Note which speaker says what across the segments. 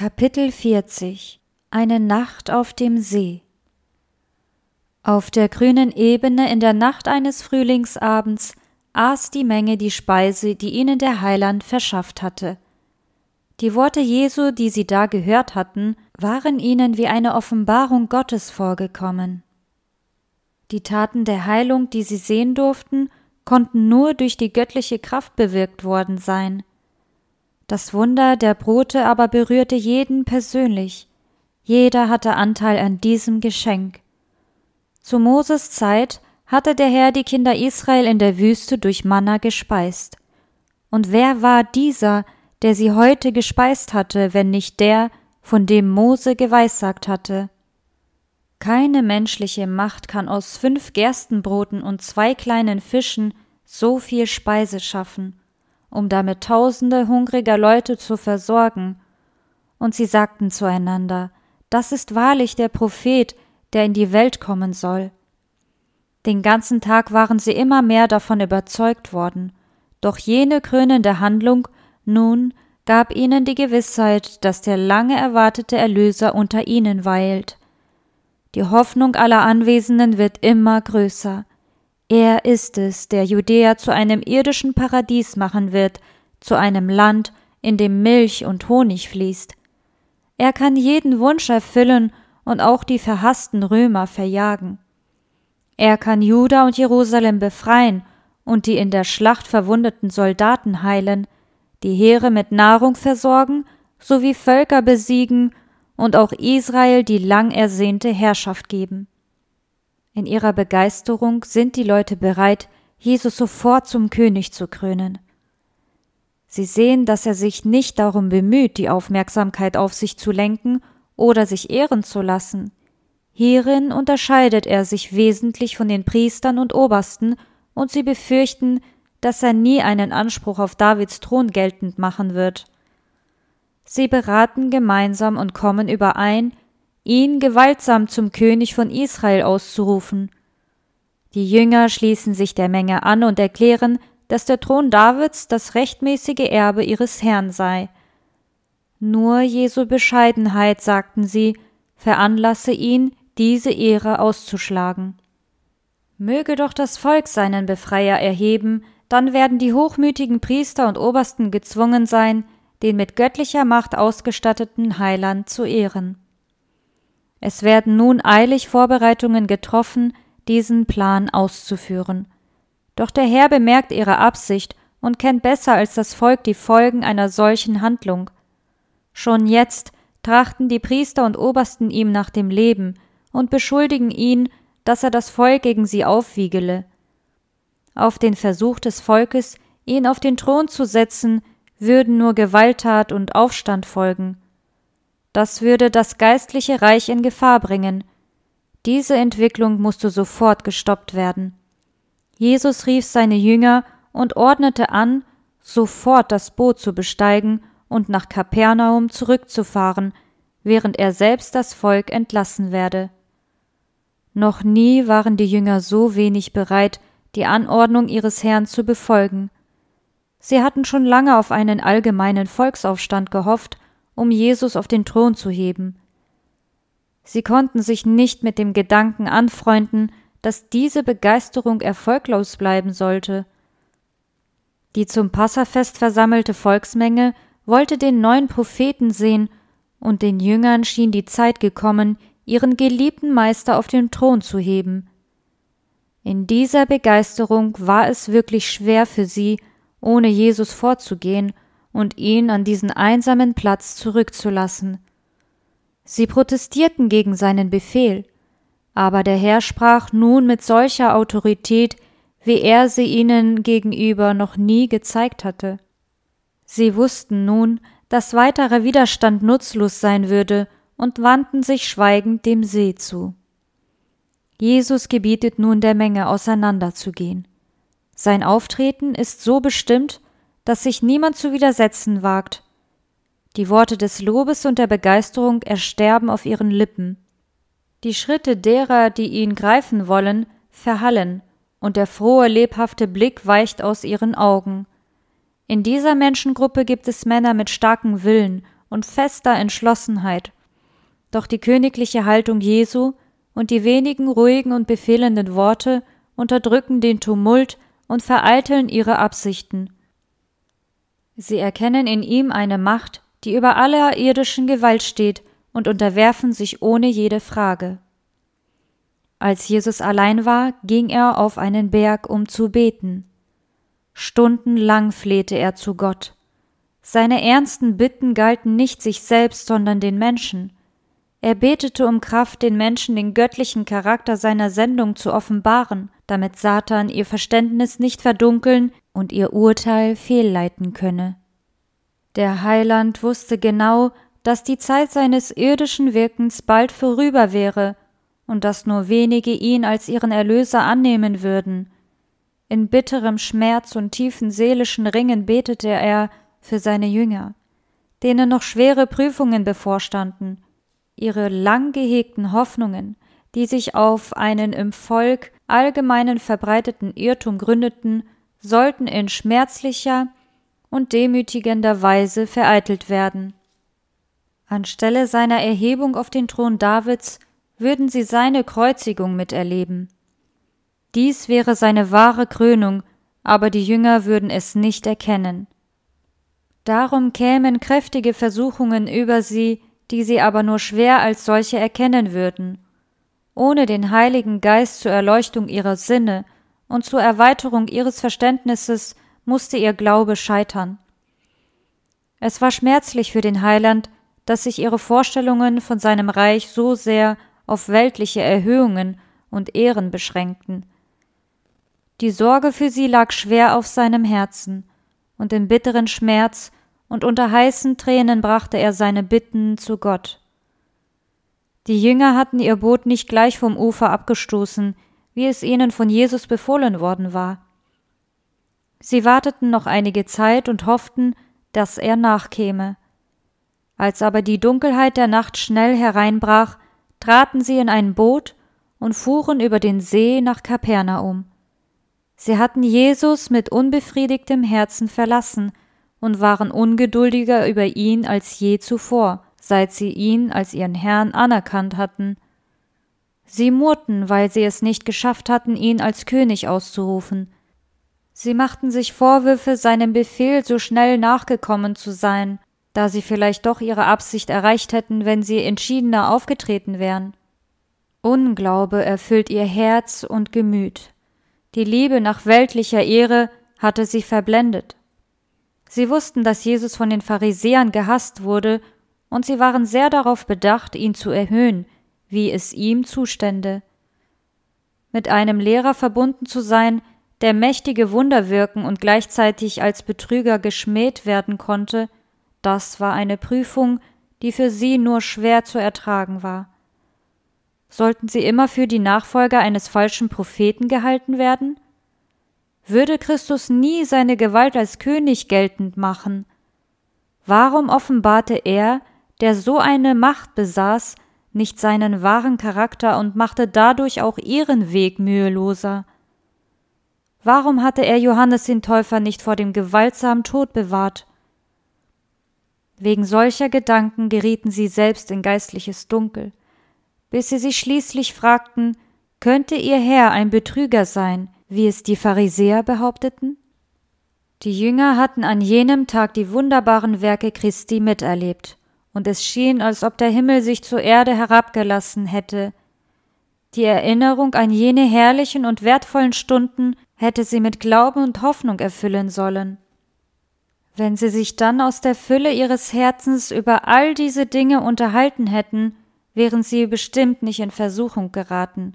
Speaker 1: Kapitel 40 Eine Nacht auf dem See Auf der grünen Ebene in der Nacht eines Frühlingsabends aß die Menge die Speise, die ihnen der Heiland verschafft hatte. Die Worte Jesu, die sie da gehört hatten, waren ihnen wie eine Offenbarung Gottes vorgekommen. Die Taten der Heilung, die sie sehen durften, konnten nur durch die göttliche Kraft bewirkt worden sein. Das Wunder der Brote aber berührte jeden persönlich. Jeder hatte Anteil an diesem Geschenk. Zu Moses Zeit hatte der Herr die Kinder Israel in der Wüste durch Manna gespeist. Und wer war dieser, der sie heute gespeist hatte, wenn nicht der, von dem Mose geweissagt hatte? Keine menschliche Macht kann aus fünf Gerstenbroten und zwei kleinen Fischen so viel Speise schaffen, um damit tausende hungriger Leute zu versorgen. Und sie sagten zueinander, das ist wahrlich der Prophet, der in die Welt kommen soll. Den ganzen Tag waren sie immer mehr davon überzeugt worden, doch jene krönende Handlung nun gab ihnen die Gewissheit, dass der lange erwartete Erlöser unter ihnen weilt. Die Hoffnung aller Anwesenden wird immer größer. Er ist es, der Judäa zu einem irdischen Paradies machen wird, zu einem Land, in dem Milch und Honig fließt. Er kann jeden Wunsch erfüllen und auch die verhassten Römer verjagen. Er kann Juda und Jerusalem befreien und die in der Schlacht verwundeten Soldaten heilen, die Heere mit Nahrung versorgen, sowie Völker besiegen und auch Israel die lang ersehnte Herrschaft geben. In ihrer Begeisterung sind die Leute bereit, Jesus sofort zum König zu krönen. Sie sehen, dass er sich nicht darum bemüht, die Aufmerksamkeit auf sich zu lenken oder sich ehren zu lassen. Hierin unterscheidet er sich wesentlich von den Priestern und Obersten, und sie befürchten, dass er nie einen Anspruch auf Davids Thron geltend machen wird. Sie beraten gemeinsam und kommen überein, ihn gewaltsam zum König von Israel auszurufen. Die Jünger schließen sich der Menge an und erklären, dass der Thron Davids das rechtmäßige Erbe ihres Herrn sei. Nur Jesu Bescheidenheit, sagten sie, veranlasse ihn, diese Ehre auszuschlagen. Möge doch das Volk seinen Befreier erheben, dann werden die hochmütigen Priester und Obersten gezwungen sein, den mit göttlicher Macht ausgestatteten Heiland zu ehren. Es werden nun eilig Vorbereitungen getroffen, diesen Plan auszuführen. Doch der Herr bemerkt ihre Absicht und kennt besser als das Volk die Folgen einer solchen Handlung. Schon jetzt trachten die Priester und Obersten ihm nach dem Leben und beschuldigen ihn, dass er das Volk gegen sie aufwiegele. Auf den Versuch des Volkes, ihn auf den Thron zu setzen, würden nur Gewalttat und Aufstand folgen. Das würde das geistliche Reich in Gefahr bringen. Diese Entwicklung musste sofort gestoppt werden. Jesus rief seine Jünger und ordnete an, sofort das Boot zu besteigen und nach Kapernaum zurückzufahren, während er selbst das Volk entlassen werde. Noch nie waren die Jünger so wenig bereit, die Anordnung ihres Herrn zu befolgen. Sie hatten schon lange auf einen allgemeinen Volksaufstand gehofft um Jesus auf den Thron zu heben. Sie konnten sich nicht mit dem Gedanken anfreunden, dass diese Begeisterung erfolglos bleiben sollte. Die zum Passafest versammelte Volksmenge wollte den neuen Propheten sehen, und den Jüngern schien die Zeit gekommen, ihren geliebten Meister auf den Thron zu heben. In dieser Begeisterung war es wirklich schwer für sie, ohne Jesus vorzugehen und ihn an diesen einsamen Platz zurückzulassen. Sie protestierten gegen seinen Befehl, aber der Herr sprach nun mit solcher Autorität, wie er sie ihnen gegenüber noch nie gezeigt hatte. Sie wussten nun, dass weiterer Widerstand nutzlos sein würde und wandten sich schweigend dem See zu. Jesus gebietet nun der Menge auseinanderzugehen. Sein Auftreten ist so bestimmt, dass sich niemand zu widersetzen wagt. Die Worte des Lobes und der Begeisterung ersterben auf ihren Lippen. Die Schritte derer, die ihn greifen wollen, verhallen, und der frohe, lebhafte Blick weicht aus ihren Augen. In dieser Menschengruppe gibt es Männer mit starkem Willen und fester Entschlossenheit. Doch die königliche Haltung Jesu und die wenigen ruhigen und befehlenden Worte unterdrücken den Tumult und vereiteln ihre Absichten. Sie erkennen in ihm eine Macht, die über aller irdischen Gewalt steht, und unterwerfen sich ohne jede Frage. Als Jesus allein war, ging er auf einen Berg, um zu beten. Stundenlang flehte er zu Gott. Seine ernsten Bitten galten nicht sich selbst, sondern den Menschen. Er betete um Kraft, den Menschen den göttlichen Charakter seiner Sendung zu offenbaren, damit Satan ihr Verständnis nicht verdunkeln und ihr Urteil fehlleiten könne. Der Heiland wusste genau, dass die Zeit seines irdischen Wirkens bald vorüber wäre und dass nur wenige ihn als ihren Erlöser annehmen würden. In bitterem Schmerz und tiefen seelischen Ringen betete er für seine Jünger, denen noch schwere Prüfungen bevorstanden, ihre lang gehegten Hoffnungen, die sich auf einen im Volk allgemeinen verbreiteten Irrtum gründeten, sollten in schmerzlicher und demütigender Weise vereitelt werden. Anstelle seiner Erhebung auf den Thron Davids würden sie seine Kreuzigung miterleben. Dies wäre seine wahre Krönung, aber die Jünger würden es nicht erkennen. Darum kämen kräftige Versuchungen über sie, die sie aber nur schwer als solche erkennen würden. Ohne den Heiligen Geist zur Erleuchtung ihrer Sinne und zur Erweiterung ihres Verständnisses musste ihr Glaube scheitern. Es war schmerzlich für den Heiland, dass sich ihre Vorstellungen von seinem Reich so sehr auf weltliche Erhöhungen und Ehren beschränkten. Die Sorge für sie lag schwer auf seinem Herzen, und im bitteren Schmerz und unter heißen Tränen brachte er seine Bitten zu Gott. Die Jünger hatten ihr Boot nicht gleich vom Ufer abgestoßen, wie es ihnen von Jesus befohlen worden war. Sie warteten noch einige Zeit und hofften, dass er nachkäme. Als aber die Dunkelheit der Nacht schnell hereinbrach, traten sie in ein Boot und fuhren über den See nach Kapernaum. Sie hatten Jesus mit unbefriedigtem Herzen verlassen und waren ungeduldiger über ihn als je zuvor, seit sie ihn als ihren Herrn anerkannt hatten. Sie murrten, weil sie es nicht geschafft hatten, ihn als König auszurufen, Sie machten sich Vorwürfe, seinem Befehl so schnell nachgekommen zu sein, da sie vielleicht doch ihre Absicht erreicht hätten, wenn sie entschiedener aufgetreten wären. Unglaube erfüllt ihr Herz und Gemüt. Die Liebe nach weltlicher Ehre hatte sie verblendet. Sie wussten, dass Jesus von den Pharisäern gehasst wurde, und sie waren sehr darauf bedacht, ihn zu erhöhen, wie es ihm zustände. Mit einem Lehrer verbunden zu sein, der mächtige Wunder wirken und gleichzeitig als Betrüger geschmäht werden konnte, das war eine Prüfung, die für sie nur schwer zu ertragen war. Sollten sie immer für die Nachfolger eines falschen Propheten gehalten werden? Würde Christus nie seine Gewalt als König geltend machen? Warum offenbarte er, der so eine Macht besaß, nicht seinen wahren Charakter und machte dadurch auch ihren Weg müheloser? Warum hatte er Johannes den Täufer nicht vor dem gewaltsamen Tod bewahrt? Wegen solcher Gedanken gerieten sie selbst in geistliches Dunkel, bis sie sich schließlich fragten, könnte ihr Herr ein Betrüger sein, wie es die Pharisäer behaupteten? Die Jünger hatten an jenem Tag die wunderbaren Werke Christi miterlebt, und es schien, als ob der Himmel sich zur Erde herabgelassen hätte. Die Erinnerung an jene herrlichen und wertvollen Stunden hätte sie mit Glauben und Hoffnung erfüllen sollen. Wenn sie sich dann aus der Fülle ihres Herzens über all diese Dinge unterhalten hätten, wären sie bestimmt nicht in Versuchung geraten.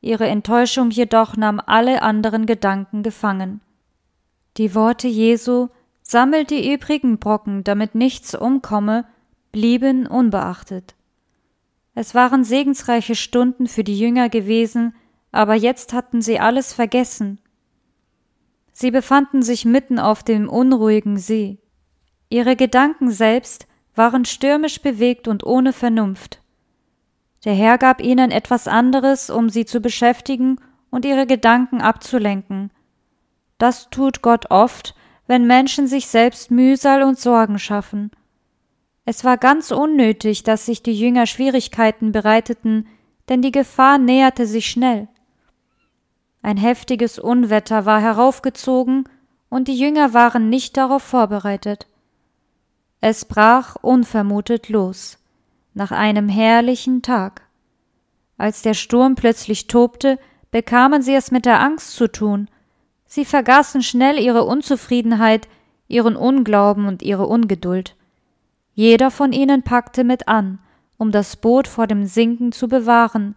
Speaker 1: Ihre Enttäuschung jedoch nahm alle anderen Gedanken gefangen. Die Worte Jesu Sammelt die übrigen Brocken, damit nichts umkomme, blieben unbeachtet. Es waren segensreiche Stunden für die Jünger gewesen, aber jetzt hatten sie alles vergessen. Sie befanden sich mitten auf dem unruhigen See. Ihre Gedanken selbst waren stürmisch bewegt und ohne Vernunft. Der Herr gab ihnen etwas anderes, um sie zu beschäftigen und ihre Gedanken abzulenken. Das tut Gott oft, wenn Menschen sich selbst Mühsal und Sorgen schaffen. Es war ganz unnötig, dass sich die Jünger Schwierigkeiten bereiteten, denn die Gefahr näherte sich schnell. Ein heftiges Unwetter war heraufgezogen, und die Jünger waren nicht darauf vorbereitet. Es brach unvermutet los, nach einem herrlichen Tag. Als der Sturm plötzlich tobte, bekamen sie es mit der Angst zu tun. Sie vergaßen schnell ihre Unzufriedenheit, ihren Unglauben und ihre Ungeduld. Jeder von ihnen packte mit an, um das Boot vor dem Sinken zu bewahren.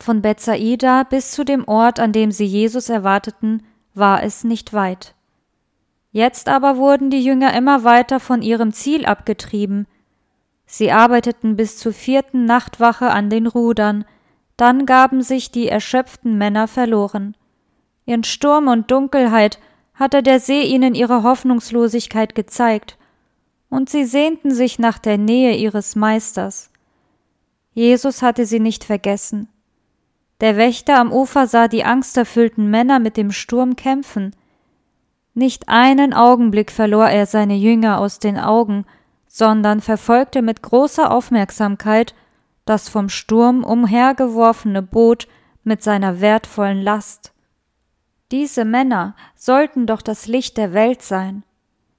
Speaker 1: Von Bethsaida bis zu dem Ort, an dem sie Jesus erwarteten, war es nicht weit. Jetzt aber wurden die Jünger immer weiter von ihrem Ziel abgetrieben. Sie arbeiteten bis zur vierten Nachtwache an den Rudern, dann gaben sich die erschöpften Männer verloren. In Sturm und Dunkelheit hatte der See ihnen ihre Hoffnungslosigkeit gezeigt, und sie sehnten sich nach der Nähe ihres Meisters. Jesus hatte sie nicht vergessen. Der Wächter am Ufer sah die angsterfüllten Männer mit dem Sturm kämpfen. Nicht einen Augenblick verlor er seine Jünger aus den Augen, sondern verfolgte mit großer Aufmerksamkeit das vom Sturm umhergeworfene Boot mit seiner wertvollen Last. Diese Männer sollten doch das Licht der Welt sein.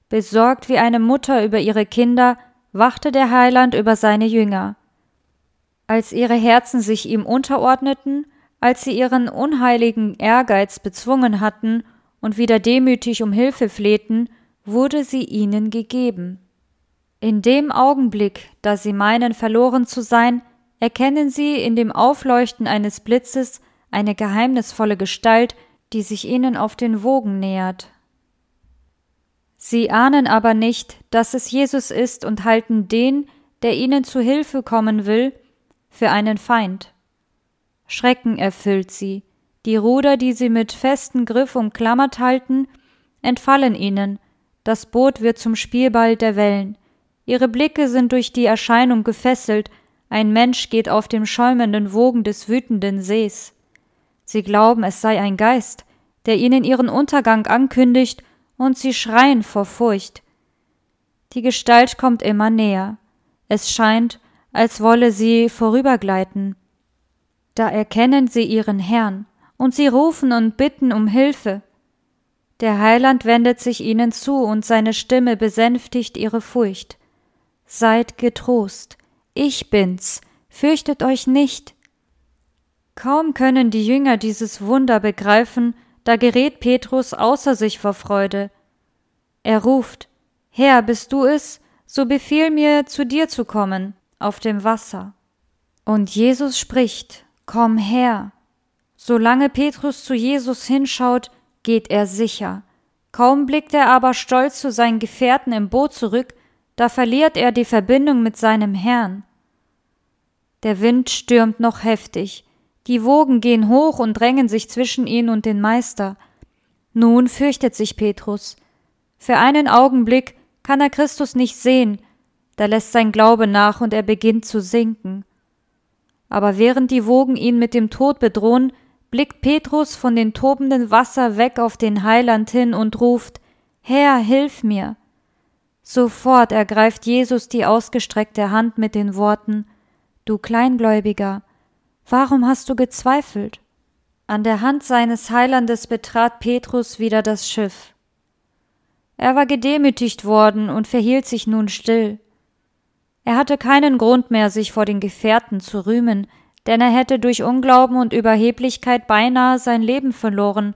Speaker 1: Besorgt wie eine Mutter über ihre Kinder, wachte der Heiland über seine Jünger. Als ihre Herzen sich ihm unterordneten, als sie ihren unheiligen Ehrgeiz bezwungen hatten und wieder demütig um Hilfe flehten, wurde sie ihnen gegeben. In dem Augenblick, da sie meinen verloren zu sein, erkennen sie in dem Aufleuchten eines Blitzes eine geheimnisvolle Gestalt, die sich ihnen auf den Wogen nähert. Sie ahnen aber nicht, dass es Jesus ist und halten den, der ihnen zu Hilfe kommen will, für einen Feind. Schrecken erfüllt sie, die Ruder, die sie mit festem Griff umklammert halten, entfallen ihnen, das Boot wird zum Spielball der Wellen, ihre Blicke sind durch die Erscheinung gefesselt, ein Mensch geht auf dem schäumenden Wogen des wütenden Sees. Sie glauben, es sei ein Geist, der ihnen ihren Untergang ankündigt und sie schreien vor Furcht. Die Gestalt kommt immer näher. Es scheint, als wolle sie vorübergleiten. Da erkennen sie ihren Herrn, und sie rufen und bitten um Hilfe. Der Heiland wendet sich ihnen zu, und seine Stimme besänftigt ihre Furcht. Seid getrost, ich bin's, fürchtet euch nicht. Kaum können die Jünger dieses Wunder begreifen, da gerät Petrus außer sich vor Freude. Er ruft Herr, bist du es, so befiehl mir, zu dir zu kommen, auf dem Wasser. Und Jesus spricht Komm her. Solange Petrus zu Jesus hinschaut, geht er sicher. Kaum blickt er aber stolz zu seinen Gefährten im Boot zurück, da verliert er die Verbindung mit seinem Herrn. Der Wind stürmt noch heftig, die Wogen gehen hoch und drängen sich zwischen ihn und den Meister. Nun fürchtet sich Petrus. Für einen Augenblick kann er Christus nicht sehen, da lässt sein Glaube nach und er beginnt zu sinken. Aber während die Wogen ihn mit dem Tod bedrohen, blickt Petrus von dem tobenden Wasser weg auf den Heiland hin und ruft Herr, hilf mir. Sofort ergreift Jesus die ausgestreckte Hand mit den Worten Du Kleingläubiger, Warum hast du gezweifelt? An der Hand seines Heilandes betrat Petrus wieder das Schiff. Er war gedemütigt worden und verhielt sich nun still. Er hatte keinen Grund mehr, sich vor den Gefährten zu rühmen, denn er hätte durch Unglauben und Überheblichkeit beinahe sein Leben verloren.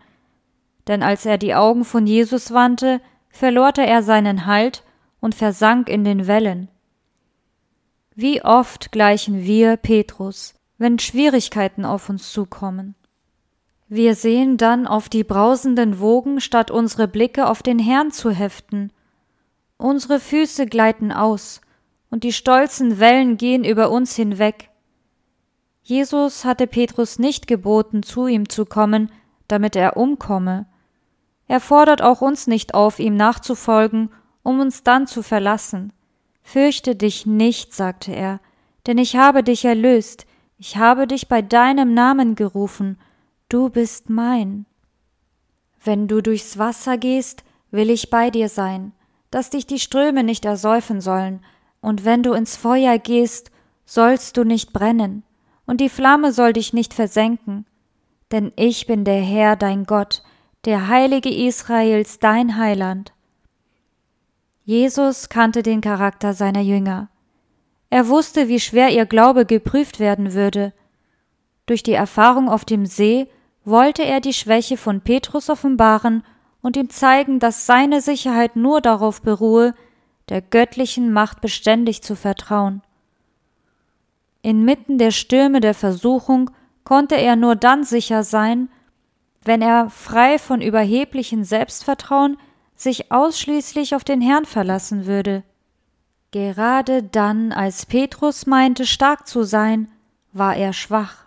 Speaker 1: Denn als er die Augen von Jesus wandte, verlorte er seinen Halt und versank in den Wellen. Wie oft gleichen wir Petrus, wenn Schwierigkeiten auf uns zukommen. Wir sehen dann auf die brausenden Wogen, statt unsere Blicke auf den Herrn zu heften. Unsere Füße gleiten aus, und die stolzen Wellen gehen über uns hinweg. Jesus hatte Petrus nicht geboten, zu ihm zu kommen, damit er umkomme. Er fordert auch uns nicht auf, ihm nachzufolgen, um uns dann zu verlassen. Fürchte dich nicht, sagte er, denn ich habe dich erlöst, ich habe dich bei deinem Namen gerufen, du bist mein. Wenn du durchs Wasser gehst, will ich bei dir sein, dass dich die Ströme nicht ersäufen sollen, und wenn du ins Feuer gehst, sollst du nicht brennen, und die Flamme soll dich nicht versenken. Denn ich bin der Herr dein Gott, der Heilige Israels dein Heiland. Jesus kannte den Charakter seiner Jünger. Er wusste, wie schwer ihr Glaube geprüft werden würde. Durch die Erfahrung auf dem See wollte er die Schwäche von Petrus offenbaren und ihm zeigen, dass seine Sicherheit nur darauf beruhe, der göttlichen Macht beständig zu vertrauen. Inmitten der Stürme der Versuchung konnte er nur dann sicher sein, wenn er frei von überheblichem Selbstvertrauen sich ausschließlich auf den Herrn verlassen würde. Gerade dann, als Petrus meinte, stark zu sein, war er schwach.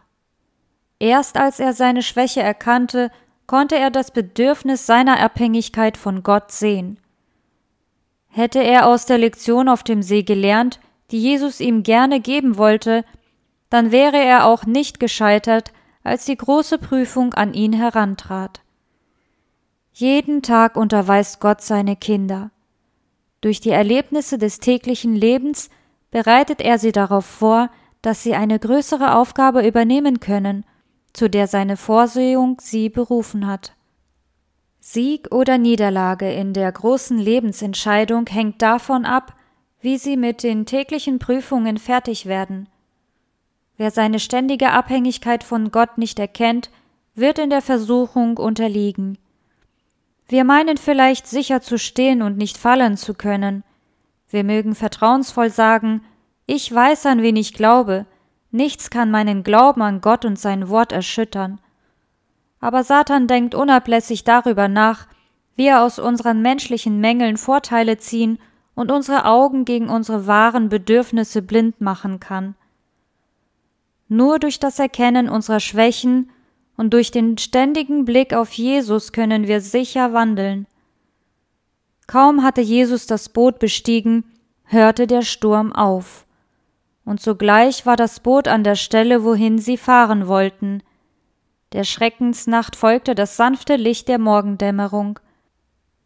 Speaker 1: Erst als er seine Schwäche erkannte, konnte er das Bedürfnis seiner Abhängigkeit von Gott sehen. Hätte er aus der Lektion auf dem See gelernt, die Jesus ihm gerne geben wollte, dann wäre er auch nicht gescheitert, als die große Prüfung an ihn herantrat. Jeden Tag unterweist Gott seine Kinder. Durch die Erlebnisse des täglichen Lebens bereitet er sie darauf vor, dass sie eine größere Aufgabe übernehmen können, zu der seine Vorsehung sie berufen hat. Sieg oder Niederlage in der großen Lebensentscheidung hängt davon ab, wie sie mit den täglichen Prüfungen fertig werden. Wer seine ständige Abhängigkeit von Gott nicht erkennt, wird in der Versuchung unterliegen. Wir meinen vielleicht sicher zu stehen und nicht fallen zu können. Wir mögen vertrauensvoll sagen, ich weiß, an wen ich glaube, nichts kann meinen Glauben an Gott und sein Wort erschüttern. Aber Satan denkt unablässig darüber nach, wie er aus unseren menschlichen Mängeln Vorteile ziehen und unsere Augen gegen unsere wahren Bedürfnisse blind machen kann. Nur durch das Erkennen unserer Schwächen und durch den ständigen Blick auf Jesus können wir sicher wandeln. Kaum hatte Jesus das Boot bestiegen, hörte der Sturm auf. Und sogleich war das Boot an der Stelle, wohin sie fahren wollten. Der Schreckensnacht folgte das sanfte Licht der Morgendämmerung.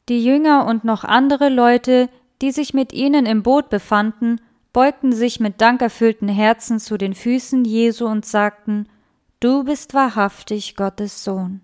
Speaker 1: Die Jünger und noch andere Leute, die sich mit ihnen im Boot befanden, beugten sich mit dankerfüllten Herzen zu den Füßen Jesu und sagten, Du bist wahrhaftig Gottes Sohn.